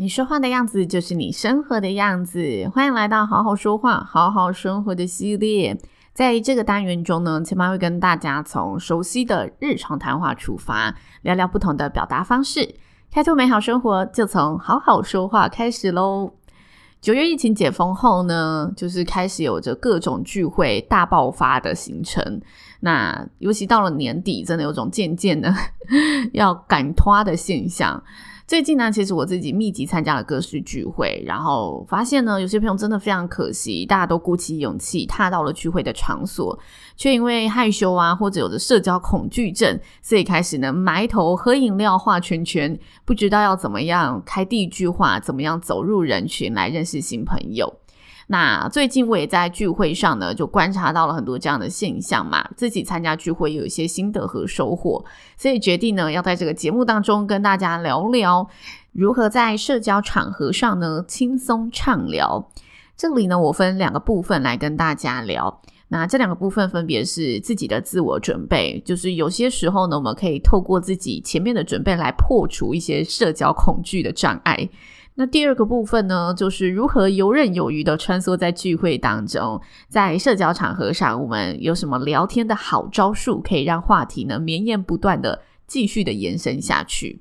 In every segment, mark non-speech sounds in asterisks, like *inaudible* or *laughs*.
你说话的样子就是你生活的样子。欢迎来到好好说话、好好生活的系列。在这个单元中呢，千妈会跟大家从熟悉的日常谈话出发，聊聊不同的表达方式，开拓美好生活，就从好好说话开始喽。九月疫情解封后呢，就是开始有着各种聚会大爆发的行程。那尤其到了年底，真的有种渐渐的 *laughs* 要赶拖的现象。最近呢，其实我自己密集参加了各式聚会，然后发现呢，有些朋友真的非常可惜，大家都鼓起勇气踏到了聚会的场所，却因为害羞啊，或者有着社交恐惧症，所以开始呢埋头喝饮料、画圈圈，不知道要怎么样开第一句话，怎么样走入人群来认识新朋友。那最近我也在聚会上呢，就观察到了很多这样的现象嘛，自己参加聚会有一些心得和收获，所以决定呢要在这个节目当中跟大家聊聊如何在社交场合上呢轻松畅聊。这里呢我分两个部分来跟大家聊，那这两个部分分别是自己的自我准备，就是有些时候呢我们可以透过自己前面的准备来破除一些社交恐惧的障碍。那第二个部分呢，就是如何游刃有余的穿梭在聚会当中，在社交场合上，我们有什么聊天的好招数，可以让话题呢绵延不断的继续的延伸下去。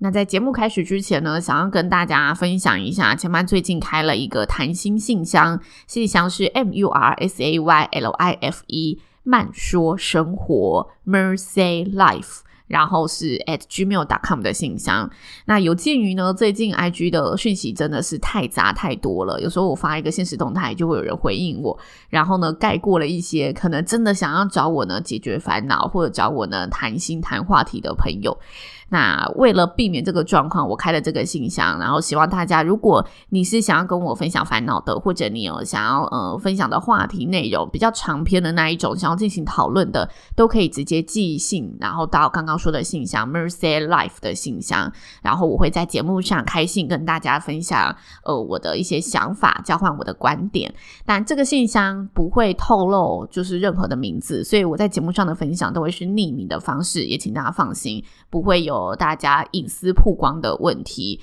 那在节目开始之前呢，想要跟大家分享一下，千嫚最近开了一个谈心信箱，信箱是 M U R S A Y L I F E 慢说生活 Mercy Life。然后是 at gmail.com 的信箱。那有鉴于呢，最近 IG 的讯息真的是太杂太多了，有时候我发一个现实动态，就会有人回应我，然后呢盖过了一些可能真的想要找我呢解决烦恼或者找我呢谈心谈话题的朋友。那为了避免这个状况，我开了这个信箱，然后希望大家，如果你是想要跟我分享烦恼的，或者你有想要呃分享的话题内容比较长篇的那一种，想要进行讨论的，都可以直接寄信，然后到刚刚说的信箱 Mercy Life 的信箱，然后我会在节目上开信跟大家分享呃我的一些想法，交换我的观点。但这个信箱不会透露就是任何的名字，所以我在节目上的分享都会是匿名的方式，也请大家放心，不会有。大家隐私曝光的问题，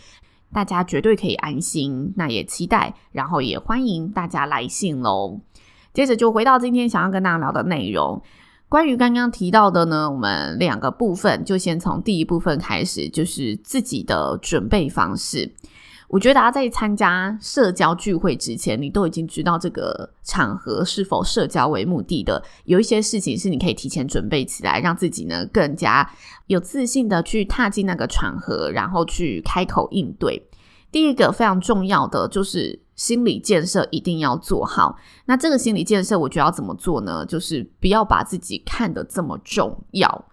大家绝对可以安心。那也期待，然后也欢迎大家来信喽。接着就回到今天想要跟大家聊的内容，关于刚刚提到的呢，我们两个部分就先从第一部分开始，就是自己的准备方式。我觉得大家在参加社交聚会之前，你都已经知道这个场合是否社交为目的的。有一些事情是你可以提前准备起来，让自己呢更加有自信的去踏进那个场合，然后去开口应对。第一个非常重要的就是心理建设一定要做好。那这个心理建设，我觉得要怎么做呢？就是不要把自己看得这么重要。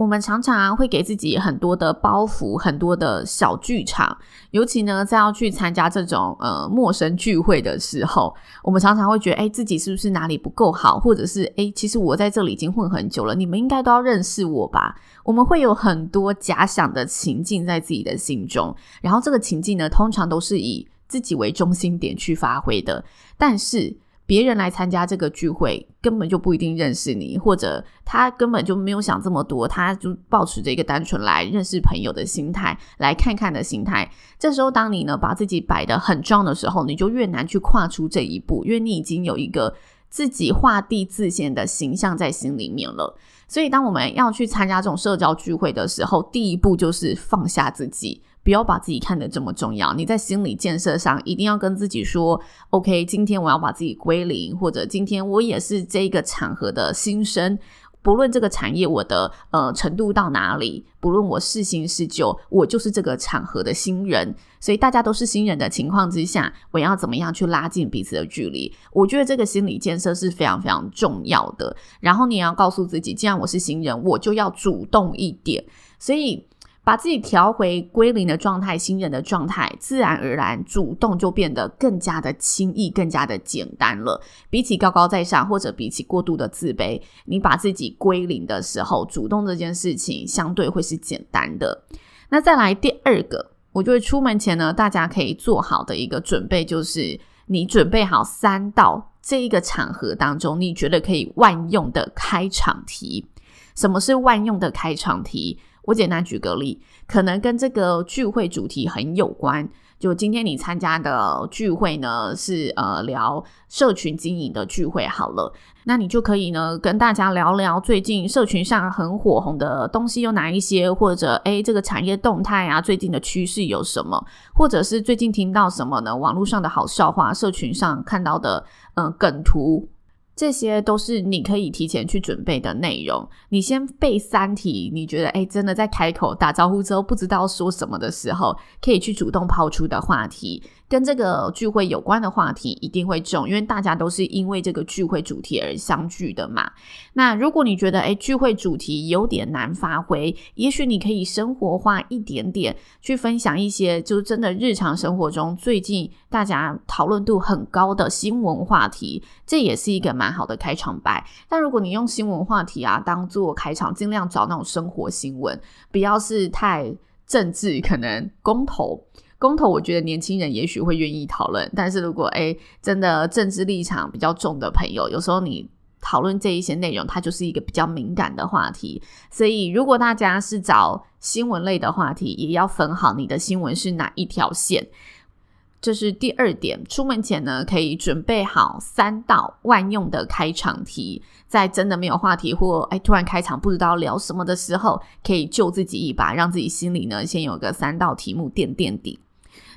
我们常常会给自己很多的包袱，很多的小剧场。尤其呢，在要去参加这种呃陌生聚会的时候，我们常常会觉得，诶，自己是不是哪里不够好？或者是，诶，其实我在这里已经混很久了，你们应该都要认识我吧？我们会有很多假想的情境在自己的心中，然后这个情境呢，通常都是以自己为中心点去发挥的，但是。别人来参加这个聚会，根本就不一定认识你，或者他根本就没有想这么多，他就抱持着一个单纯来认识朋友的心态，来看看的心态。这时候，当你呢把自己摆得很重的时候，你就越难去跨出这一步，因为你已经有一个自己画地自限的形象在心里面了。所以，当我们要去参加这种社交聚会的时候，第一步就是放下自己。不要把自己看得这么重要，你在心理建设上一定要跟自己说：“OK，今天我要把自己归零，或者今天我也是这个场合的新生，不论这个产业我的呃程度到哪里，不论我是新是旧，我就是这个场合的新人。所以大家都是新人的情况之下，我要怎么样去拉近彼此的距离？我觉得这个心理建设是非常非常重要的。然后你要告诉自己，既然我是新人，我就要主动一点。所以。把自己调回归零的状态，新人的状态，自然而然主动就变得更加的轻易，更加的简单了。比起高高在上，或者比起过度的自卑，你把自己归零的时候，主动这件事情相对会是简单的。那再来第二个，我觉得出门前呢，大家可以做好的一个准备，就是你准备好三道这一个场合当中，你觉得可以万用的开场题。什么是万用的开场题？我简单举个例，可能跟这个聚会主题很有关。就今天你参加的聚会呢，是呃聊社群经营的聚会好了，那你就可以呢跟大家聊聊最近社群上很火红的东西有哪一些，或者诶这个产业动态啊，最近的趋势有什么，或者是最近听到什么呢？网络上的好笑话，社群上看到的嗯、梗图。这些都是你可以提前去准备的内容。你先背三题，你觉得诶真的在开口打招呼之后不知道说什么的时候，可以去主动抛出的话题。跟这个聚会有关的话题一定会中，因为大家都是因为这个聚会主题而相聚的嘛。那如果你觉得诶聚会主题有点难发挥，也许你可以生活化一点点，去分享一些就真的日常生活中最近大家讨论度很高的新闻话题，这也是一个蛮好的开场白。但如果你用新闻话题啊当做开场，尽量找那种生活新闻，不要是太政治，可能公投。公投，我觉得年轻人也许会愿意讨论，但是如果诶真的政治立场比较重的朋友，有时候你讨论这一些内容，它就是一个比较敏感的话题。所以，如果大家是找新闻类的话题，也要分好你的新闻是哪一条线。这是第二点，出门前呢，可以准备好三道万用的开场题，在真的没有话题或诶突然开场不知道聊什么的时候，可以救自己一把，让自己心里呢先有个三道题目垫垫底。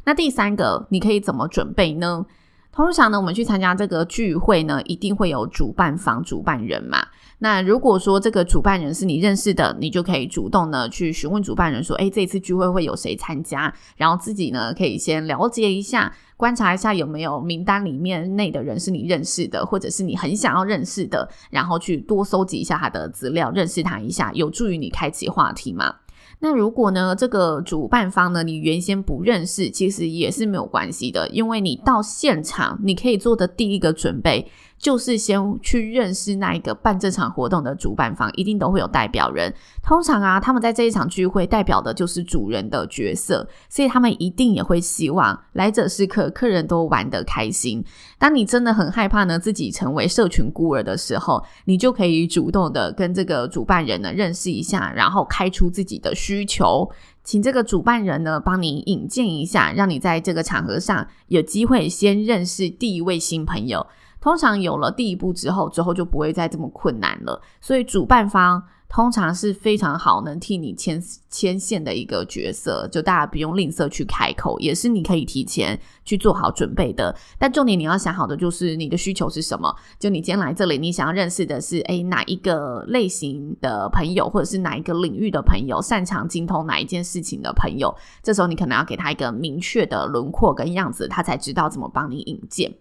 那第三个，你可以怎么准备呢？通常呢，我们去参加这个聚会呢，一定会有主办方、主办人嘛。那如果说这个主办人是你认识的，你就可以主动的去询问主办人说：“诶，这次聚会会有谁参加？”然后自己呢，可以先了解一下，观察一下有没有名单里面内的人是你认识的，或者是你很想要认识的，然后去多搜集一下他的资料，认识他一下，有助于你开启话题嘛。那如果呢，这个主办方呢，你原先不认识，其实也是没有关系的，因为你到现场，你可以做的第一个准备。就是先去认识那一个办这场活动的主办方，一定都会有代表人。通常啊，他们在这一场聚会代表的就是主人的角色，所以他们一定也会希望来者是客，客人都玩得开心。当你真的很害怕呢，自己成为社群孤儿的时候，你就可以主动的跟这个主办人呢认识一下，然后开出自己的需求，请这个主办人呢帮你引荐一下，让你在这个场合上有机会先认识第一位新朋友。通常有了第一步之后，之后就不会再这么困难了。所以主办方通常是非常好能替你牵牵线的一个角色，就大家不用吝啬去开口，也是你可以提前去做好准备的。但重点你要想好的就是你的需求是什么？就你今天来这里，你想要认识的是诶哪一个类型的朋友，或者是哪一个领域的朋友，擅长精通哪一件事情的朋友？这时候你可能要给他一个明确的轮廓跟样子，他才知道怎么帮你引荐。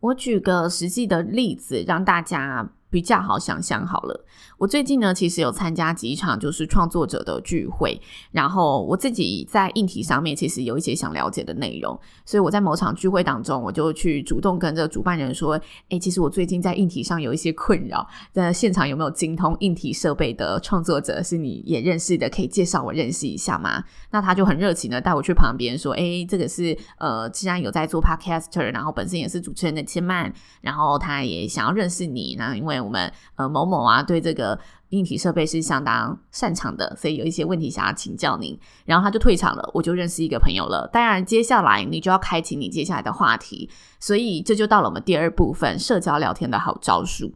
我举个实际的例子，让大家比较好想象好了。我最近呢，其实有参加几场就是创作者的聚会，然后我自己在硬体上面其实有一些想了解的内容，所以我在某场聚会当中，我就去主动跟这个主办人说：“诶，其实我最近在硬体上有一些困扰，在现场有没有精通硬体设备的创作者是你也认识的，可以介绍我认识一下吗？”那他就很热情的带我去旁边说：“诶，这个是呃，既然有在做 podcaster，然后本身也是主持人的千曼，然后他也想要认识你，那因为我们呃某某啊对这个。”硬体设备是相当擅长的，所以有一些问题想要请教您。然后他就退场了，我就认识一个朋友了。当然，接下来你就要开启你接下来的话题，所以这就到了我们第二部分社交聊天的好招数。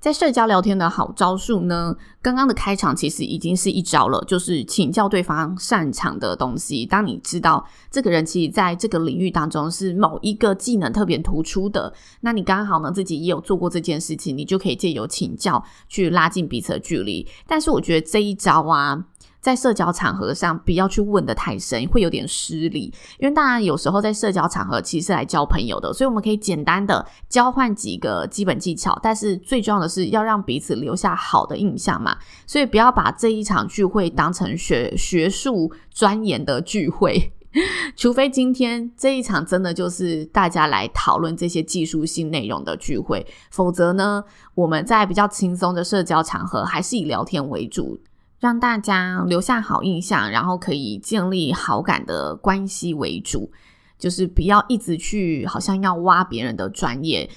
在社交聊天的好招数呢，刚刚的开场其实已经是一招了，就是请教对方擅长的东西。当你知道这个人其实在这个领域当中是某一个技能特别突出的，那你刚好呢自己也有做过这件事情，你就可以借由请教去拉近彼此的距离。但是我觉得这一招啊。在社交场合上，不要去问得太深，会有点失礼。因为当然有时候在社交场合其实是来交朋友的，所以我们可以简单的交换几个基本技巧。但是最重要的是要让彼此留下好的印象嘛。所以不要把这一场聚会当成学学术钻研的聚会，*laughs* 除非今天这一场真的就是大家来讨论这些技术性内容的聚会，否则呢，我们在比较轻松的社交场合还是以聊天为主。让大家留下好印象，然后可以建立好感的关系为主，就是不要一直去好像要挖别人的专业。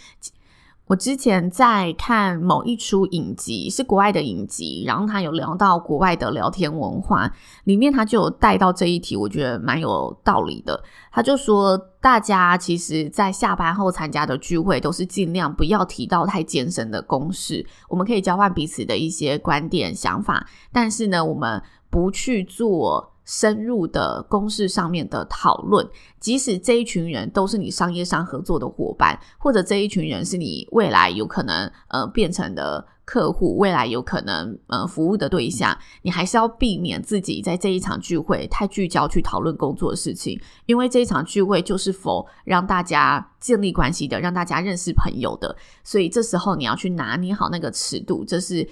我之前在看某一出影集，是国外的影集，然后他有聊到国外的聊天文化，里面他就有带到这一题，我觉得蛮有道理的。他就说，大家其实在下班后参加的聚会，都是尽量不要提到太艰深的公式，我们可以交换彼此的一些观点想法，但是呢，我们不去做。深入的公式上面的讨论，即使这一群人都是你商业上合作的伙伴，或者这一群人是你未来有可能呃变成的客户，未来有可能呃服务的对象，你还是要避免自己在这一场聚会太聚焦去讨论工作的事情，因为这一场聚会就是否让大家建立关系的，让大家认识朋友的，所以这时候你要去拿捏好那个尺度，这是。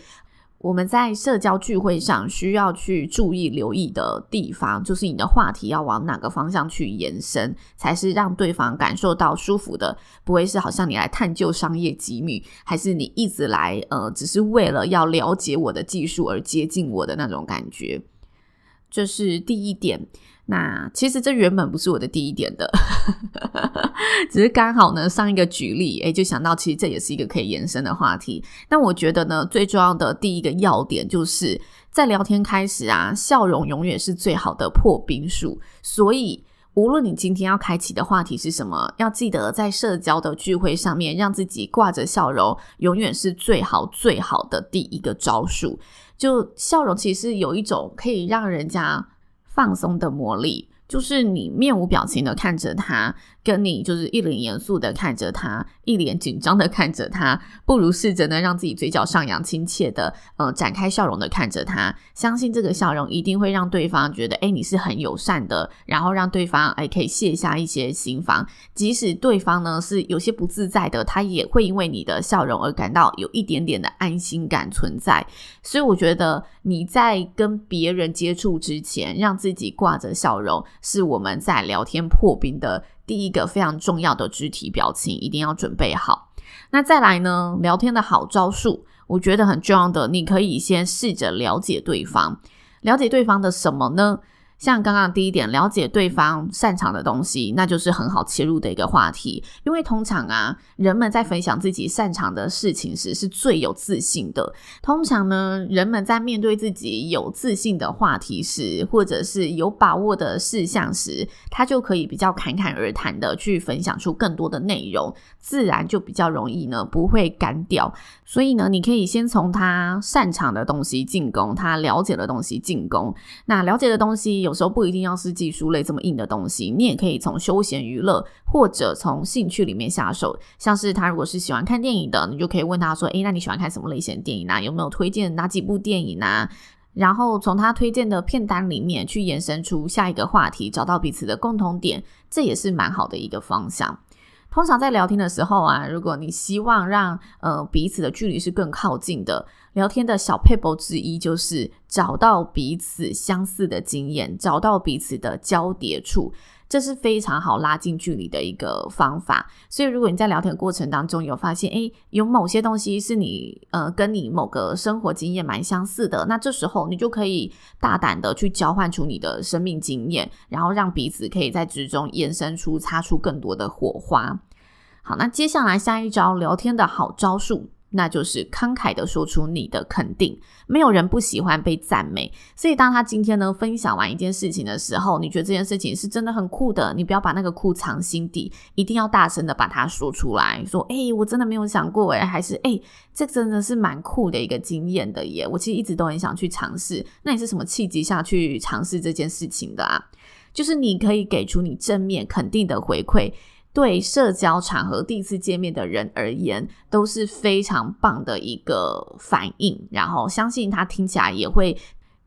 我们在社交聚会上需要去注意留意的地方，就是你的话题要往哪个方向去延伸，才是让对方感受到舒服的，不会是好像你来探究商业机密，还是你一直来呃，只是为了要了解我的技术而接近我的那种感觉。这是第一点。那其实这原本不是我的第一点的，*laughs* 只是刚好呢上一个举例，诶，就想到其实这也是一个可以延伸的话题。那我觉得呢，最重要的第一个要点就是在聊天开始啊，笑容永远是最好的破冰术。所以无论你今天要开启的话题是什么，要记得在社交的聚会上面让自己挂着笑容，永远是最好最好的第一个招数。就笑容其实有一种可以让人家。放松的魔力，就是你面无表情的看着他。跟你就是一脸严肃的看着他，一脸紧张的看着他，*laughs* 不如试着呢让自己嘴角上扬，亲切的呃展开笑容的看着他，相信这个笑容一定会让对方觉得诶你是很友善的，然后让对方诶可以卸下一些心防，即使对方呢是有些不自在的，他也会因为你的笑容而感到有一点点的安心感存在。所以我觉得你在跟别人接触之前，让自己挂着笑容，是我们在聊天破冰的。第一个非常重要的肢体表情一定要准备好。那再来呢，聊天的好招数，我觉得很重要的，你可以先试着了解对方，了解对方的什么呢？像刚刚第一点，了解对方擅长的东西，那就是很好切入的一个话题。因为通常啊，人们在分享自己擅长的事情时，是最有自信的。通常呢，人们在面对自己有自信的话题时，或者是有把握的事项时，他就可以比较侃侃而谈的去分享出更多的内容，自然就比较容易呢，不会干掉。所以呢，你可以先从他擅长的东西进攻，他了解的东西进攻。那了解的东西有。有时候不一定要是技术类这么硬的东西，你也可以从休闲娱乐或者从兴趣里面下手。像是他如果是喜欢看电影的，你就可以问他说：“诶，那你喜欢看什么类型的电影啊？有没有推荐哪几部电影啊？”然后从他推荐的片单里面去延伸出下一个话题，找到彼此的共同点，这也是蛮好的一个方向。通常在聊天的时候啊，如果你希望让呃彼此的距离是更靠近的，聊天的小撇步之一就是找到彼此相似的经验，找到彼此的交叠处。这是非常好拉近距离的一个方法，所以如果你在聊天过程当中有发现，诶，有某些东西是你呃跟你某个生活经验蛮相似的，那这时候你就可以大胆的去交换出你的生命经验，然后让彼此可以在之中延伸出擦出更多的火花。好，那接下来下一招聊天的好招数，那就是慷慨的说出你的肯定。没有人不喜欢被赞美，所以当他今天呢分享完一件事情的时候，你觉得这件事情是真的很酷的，你不要把那个酷藏心底，一定要大声的把它说出来，说：“哎、我真的没有想过，哎，还是哎、这真的是蛮酷的一个经验的耶，我其实一直都很想去尝试。那你是什么契机下去尝试这件事情的啊？就是你可以给出你正面肯定的回馈。”对社交场合第一次见面的人而言，都是非常棒的一个反应。然后相信他听起来也会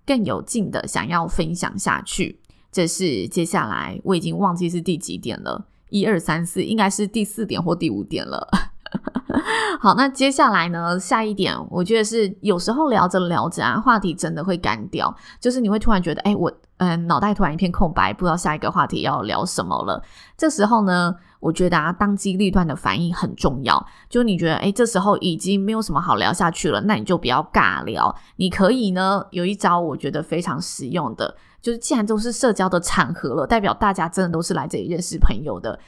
更有劲的想要分享下去。这是接下来我已经忘记是第几点了，一二三四，应该是第四点或第五点了。*laughs* 好，那接下来呢？下一点，我觉得是有时候聊着聊着啊，话题真的会干掉，就是你会突然觉得，哎，我嗯，脑袋突然一片空白，不知道下一个话题要聊什么了。这时候呢，我觉得啊，当机立断的反应很重要。就你觉得，哎，这时候已经没有什么好聊下去了，那你就不要尬聊。你可以呢，有一招我觉得非常实用的，就是既然都是社交的场合了，代表大家真的都是来这里认识朋友的。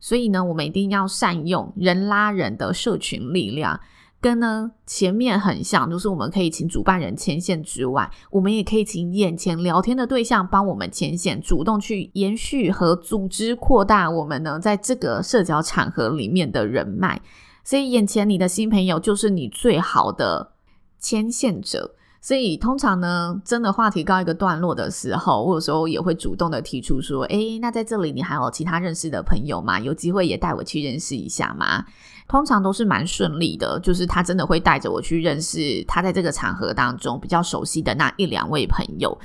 所以呢，我们一定要善用人拉人的社群力量，跟呢前面很像，就是我们可以请主办人牵线之外，我们也可以请眼前聊天的对象帮我们牵线，主动去延续和组织扩大我们呢在这个社交场合里面的人脉。所以眼前你的新朋友就是你最好的牵线者。所以通常呢，真的话题告一个段落的时候，我有时候也会主动的提出说：“诶，那在这里你还有其他认识的朋友吗？有机会也带我去认识一下吗？”通常都是蛮顺利的，就是他真的会带着我去认识他在这个场合当中比较熟悉的那一两位朋友。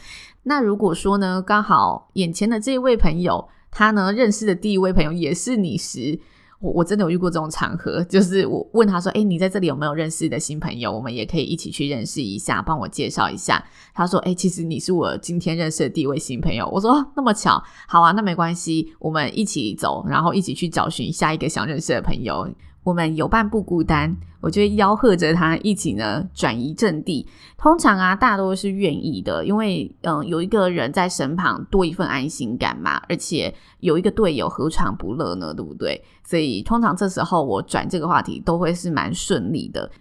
那如果说呢，刚好眼前的这一位朋友，他呢认识的第一位朋友也是你时。我我真的有遇过这种场合，就是我问他说：“诶，你在这里有没有认识的新朋友？我们也可以一起去认识一下，帮我介绍一下。”他说：“诶，其实你是我今天认识的第一位新朋友。”我说：“那么巧，好啊，那没关系，我们一起走，然后一起去找寻下一个想认识的朋友。”我们有伴不孤单，我就吆喝着他一起呢转移阵地。通常啊，大家都是愿意的，因为嗯，有一个人在身旁，多一份安心感嘛。而且有一个队友，何尝不乐呢？对不对？所以通常这时候我转这个话题都会是蛮顺利的。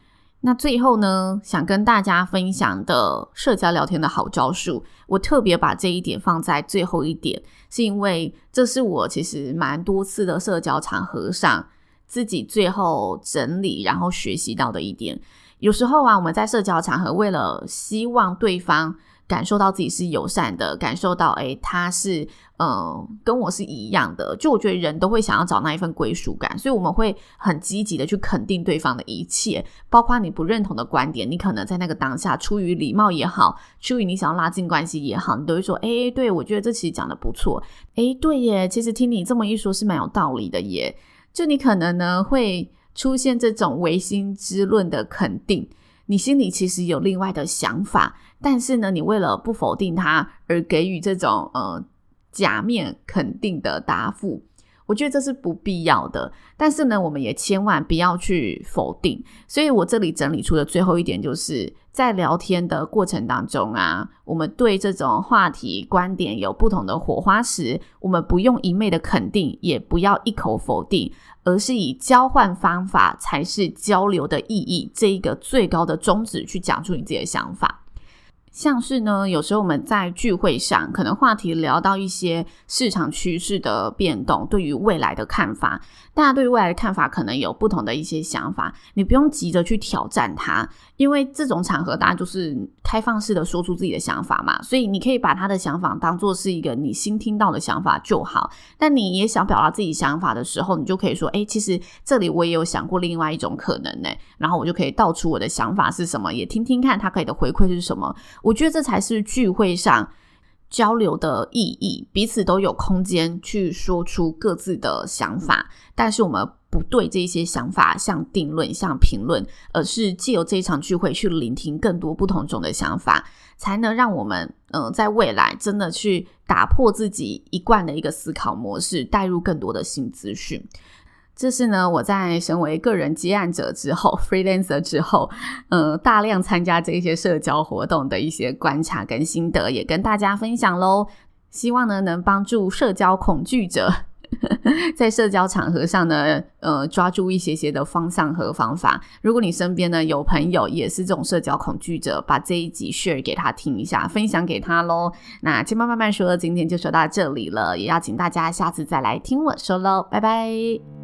那最后呢，想跟大家分享的社交聊天的好招数，我特别把这一点放在最后一点，是因为这是我其实蛮多次的社交场合上。自己最后整理，然后学习到的一点，有时候啊，我们在社交场合，为了希望对方感受到自己是友善的，感受到诶，他是嗯、跟我是一样的，就我觉得人都会想要找那一份归属感，所以我们会很积极的去肯定对方的一切，包括你不认同的观点，你可能在那个当下出于礼貌也好，出于你想要拉近关系也好，你都会说，诶，对，我觉得这其实讲得不错，诶，对耶，其实听你这么一说，是蛮有道理的耶。就你可能呢会出现这种唯心之论的肯定，你心里其实有另外的想法，但是呢，你为了不否定他而给予这种呃假面肯定的答复。我觉得这是不必要的，但是呢，我们也千万不要去否定。所以我这里整理出的最后一点，就是在聊天的过程当中啊，我们对这种话题观点有不同的火花时，我们不用一昧的肯定，也不要一口否定，而是以交换方法才是交流的意义这一个最高的宗旨去讲出你自己的想法。像是呢，有时候我们在聚会上，可能话题聊到一些市场趋势的变动，对于未来的看法，大家对于未来的看法可能有不同的一些想法，你不用急着去挑战它，因为这种场合大家就是开放式的说出自己的想法嘛，所以你可以把他的想法当做是一个你新听到的想法就好。但你也想表达自己想法的时候，你就可以说，诶，其实这里我也有想过另外一种可能呢，然后我就可以道出我的想法是什么，也听听看他给的回馈是什么。我觉得这才是聚会上交流的意义，彼此都有空间去说出各自的想法，但是我们不对这些想法像定论、像评论，而是借由这一场聚会去聆听更多不同种的想法，才能让我们嗯、在未来真的去打破自己一贯的一个思考模式，带入更多的新资讯。这是呢，我在身为个人接案者之后，*laughs* freelancer 之后，呃，大量参加这些社交活动的一些观察跟心得，也跟大家分享喽。希望呢，能帮助社交恐惧者 *laughs* 在社交场合上呢，呃，抓住一些些的方向和方法。如果你身边呢有朋友也是这种社交恐惧者，把这一集 share 给他听一下，分享给他喽。那千嬷慢慢说，今天就说到这里了，也要请大家下次再来听我说喽，拜拜。